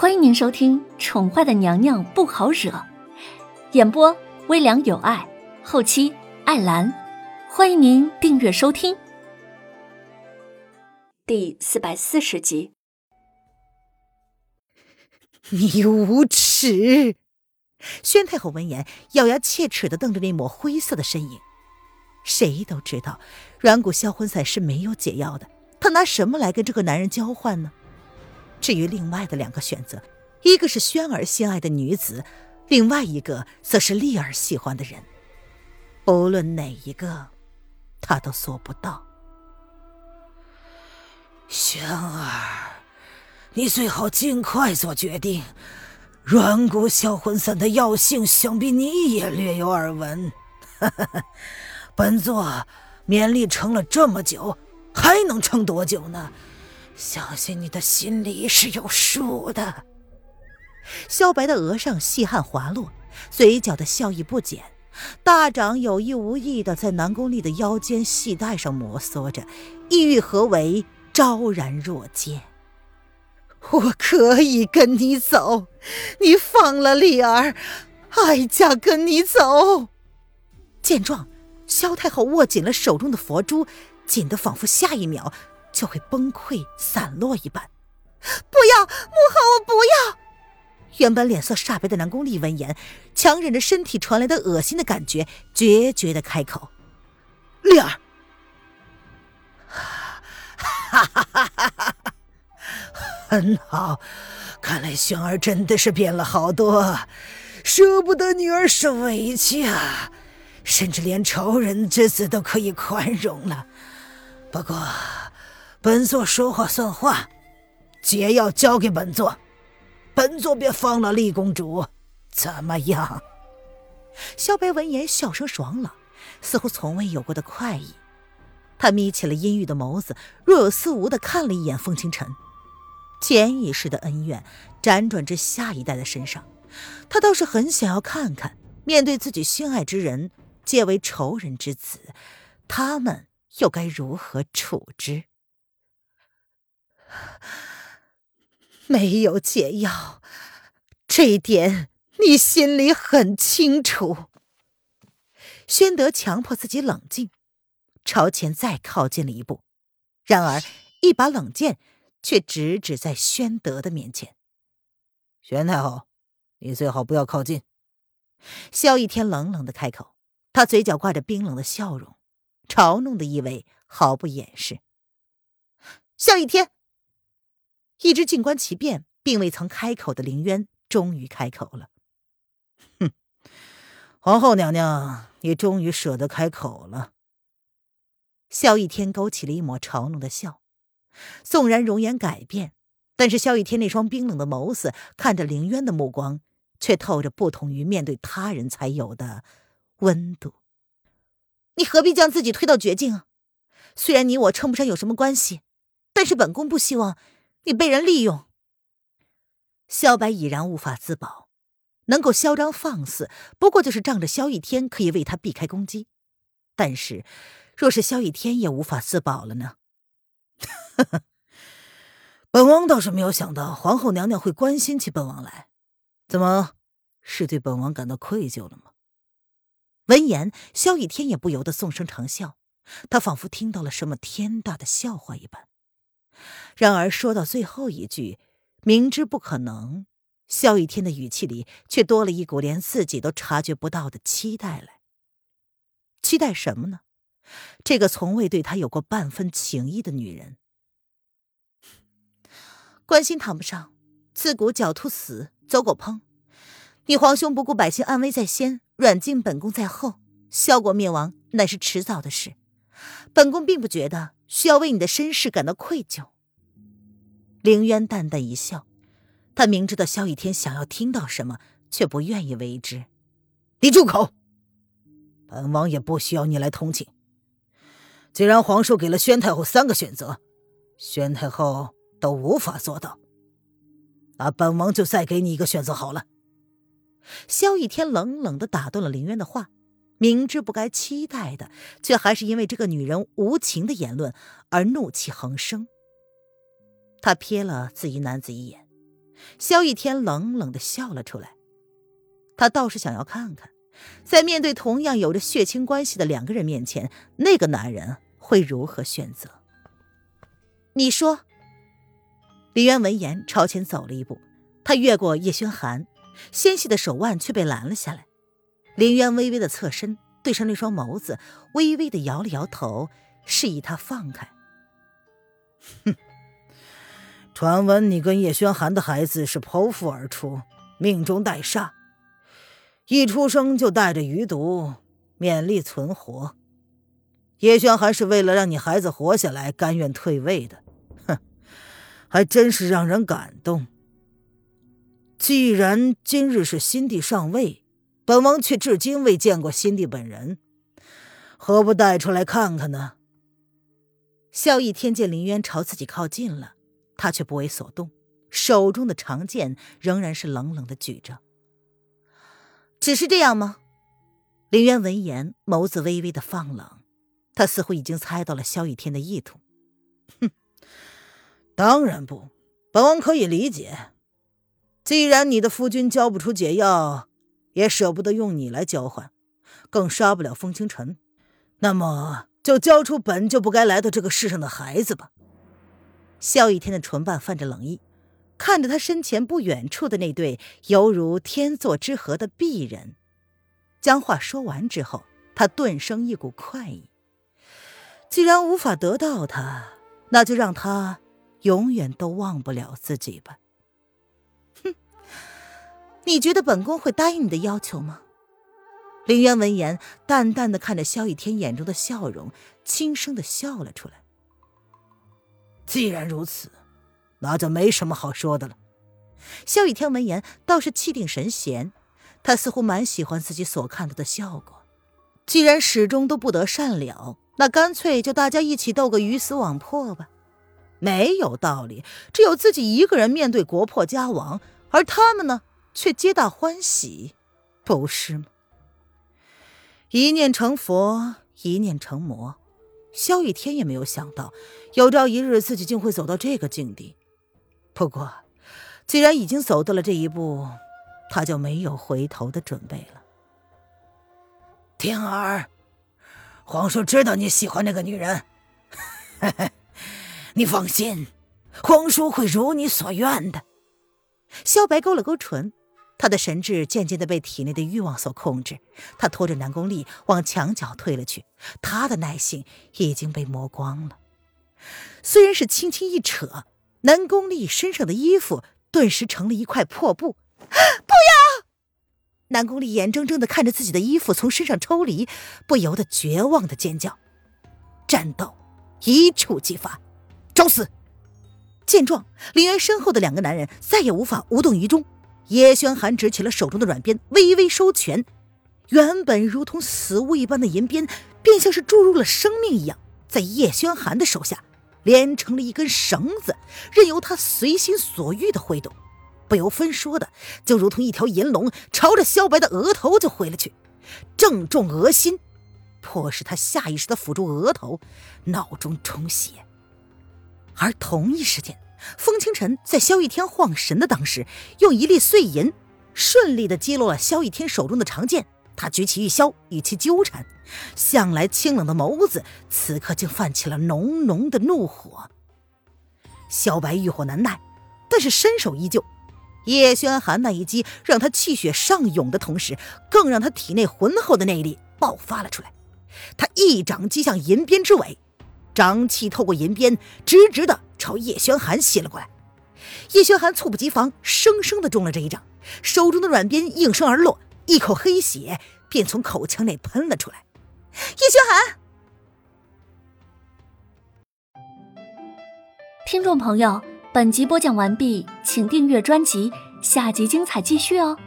欢迎您收听《宠坏的娘娘不好惹》，演播微凉有爱，后期艾兰。欢迎您订阅收听。第四百四十集。你无耻！宣太后闻言，咬牙切齿的瞪着那抹灰色的身影。谁都知道，软骨销魂散是没有解药的，她拿什么来跟这个男人交换呢？至于另外的两个选择，一个是轩儿心爱的女子，另外一个则是丽儿喜欢的人。不论哪一个，他都做不到。轩儿，你最好尽快做决定。软骨销魂散的药性，想必你也略有耳闻。本座勉力撑了这么久，还能撑多久呢？相信你的心里是有数的。萧白的额上细汗滑落，嘴角的笑意不减，大掌有意无意的在南宫丽的腰间细带上摩挲着，意欲何为，昭然若揭。我可以跟你走，你放了丽儿，哀家跟你走。见状，萧太后握紧了手中的佛珠，紧得仿佛下一秒。就会崩溃散落一般。不要，母后，我不要！原本脸色煞白的南宫丽闻言，强忍着身体传来的恶心的感觉，决绝的开口：“丽儿，哈哈哈哈哈！很好，看来轩儿真的是变了好多，舍不得女儿受委屈啊，甚至连仇人之子都可以宽容了。不过……”本座说话算话，解药交给本座，本座便放了丽公主，怎么样？萧白闻言，笑声爽朗，似乎从未有过的快意。他眯起了阴郁的眸子，若有似无的看了一眼风清晨，潜意识的恩怨辗转至下一代的身上。他倒是很想要看看，面对自己心爱之人，皆为仇人之子，他们又该如何处之？没有解药，这一点你心里很清楚。宣德强迫自己冷静，朝前再靠近了一步，然而一把冷剑却直指在宣德的面前。宣太后，你最好不要靠近。萧逸天冷冷的开口，他嘴角挂着冰冷的笑容，嘲弄的意味毫不掩饰。萧逸天。一直静观其变，并未曾开口的凌渊，终于开口了：“哼，皇后娘娘，你终于舍得开口了。”萧逸天勾起了一抹嘲弄的笑，纵然容颜改变，但是萧逸天那双冰冷的眸子看着凌渊的目光，却透着不同于面对他人才有的温度。你何必将自己推到绝境啊？虽然你我称不上有什么关系，但是本宫不希望。你被人利用，萧白已然无法自保，能够嚣张放肆，不过就是仗着萧逸天可以为他避开攻击。但是，若是萧逸天也无法自保了呢？本王倒是没有想到皇后娘娘会关心起本王来，怎么是对本王感到愧疚了吗？闻言，萧逸天也不由得纵声长笑，他仿佛听到了什么天大的笑话一般。然而说到最后一句，明知不可能，萧逸天的语气里却多了一股连自己都察觉不到的期待来。期待什么呢？这个从未对他有过半分情意的女人，关心谈不上，自古狡兔死，走狗烹。你皇兄不顾百姓安危在先，软禁本宫在后，萧国灭亡乃是迟早的事。本宫并不觉得。需要为你的身世感到愧疚。凌渊淡淡一笑，他明知道萧逸天想要听到什么，却不愿意为之。你住口！本王也不需要你来同情。既然皇叔给了宣太后三个选择，宣太后都无法做到，那本王就再给你一个选择好了。萧逸天冷冷的打断了林渊的话。明知不该期待的，却还是因为这个女人无情的言论而怒气横生。他瞥了紫衣男子一眼，萧逸天冷冷的笑了出来。他倒是想要看看，在面对同样有着血亲关系的两个人面前，那个男人会如何选择。你说。李渊闻言朝前走了一步，他越过叶轩寒，纤细的手腕却被拦了下来。林渊微微的侧身，对上那双眸子，微微的摇了摇头，示意他放开。哼，传闻你跟叶轩寒的孩子是剖腹而出，命中带煞，一出生就带着余毒，勉力存活。叶轩寒是为了让你孩子活下来，甘愿退位的。哼还真是让人感动。既然今日是新帝上位，本王却至今未见过新帝本人，何不带出来看看呢？萧逸天见林渊朝自己靠近了，他却不为所动，手中的长剑仍然是冷冷的举着。只是这样吗？林渊闻言，眸子微微的放冷，他似乎已经猜到了萧逸天的意图。哼。当然不，本王可以理解。既然你的夫君交不出解药，也舍不得用你来交换，更杀不了风清尘，那么就交出本就不该来到这个世上的孩子吧。萧逸天的唇瓣泛着冷意，看着他身前不远处的那对犹如天作之合的璧人，将话说完之后，他顿生一股快意。既然无法得到他，那就让他。永远都忘不了自己吧。哼，你觉得本宫会答应你的要求吗？林渊闻言，淡淡的看着萧逸天眼中的笑容，轻声的笑了出来。既然如此，那就没什么好说的了。萧逸天闻言倒是气定神闲，他似乎蛮喜欢自己所看到的效果。既然始终都不得善了，那干脆就大家一起斗个鱼死网破吧。没有道理，只有自己一个人面对国破家亡，而他们呢，却皆大欢喜，不是吗？一念成佛，一念成魔，萧雨天也没有想到，有朝一日自己竟会走到这个境地。不过，既然已经走到了这一步，他就没有回头的准备了。天儿，皇叔知道你喜欢那个女人。嘿嘿。你放心，皇叔会如你所愿的。萧白勾了勾唇，他的神智渐渐的被体内的欲望所控制。他拖着南宫丽往墙角退了去，他的耐性已经被磨光了。虽然是轻轻一扯，南宫丽身上的衣服顿时成了一块破布。不要！南宫丽眼睁睁的看着自己的衣服从身上抽离，不由得绝望的尖叫。战斗一触即发。找死！见状，林渊身后的两个男人再也无法无动于衷。叶轩寒执起了手中的软鞭，微微收拳，原本如同死物一般的银鞭，便像是注入了生命一样，在叶轩寒的手下连成了一根绳子，任由他随心所欲的挥动。不由分说的，就如同一条银龙，朝着萧白的额头就挥了去，正中额心，迫使他下意识的抚住额头，脑中充血。而同一时间，风清晨在萧逸天晃神的当时，用一粒碎银顺利的击落了萧逸天手中的长剑。他举起玉箫，与其纠缠，向来清冷的眸子此刻竟泛起了浓浓的怒火。萧白欲火难耐，但是身手依旧。叶轩寒那一击让他气血上涌的同时，更让他体内浑厚的内力爆发了出来。他一掌击向银鞭之尾。瘴气透过银鞭，直直的朝叶轩寒袭了过来。叶轩寒猝不及防，生生的中了这一掌，手中的软鞭应声而落，一口黑血便从口腔内喷了出来。叶轩寒，听众朋友，本集播讲完毕，请订阅专辑，下集精彩继续哦。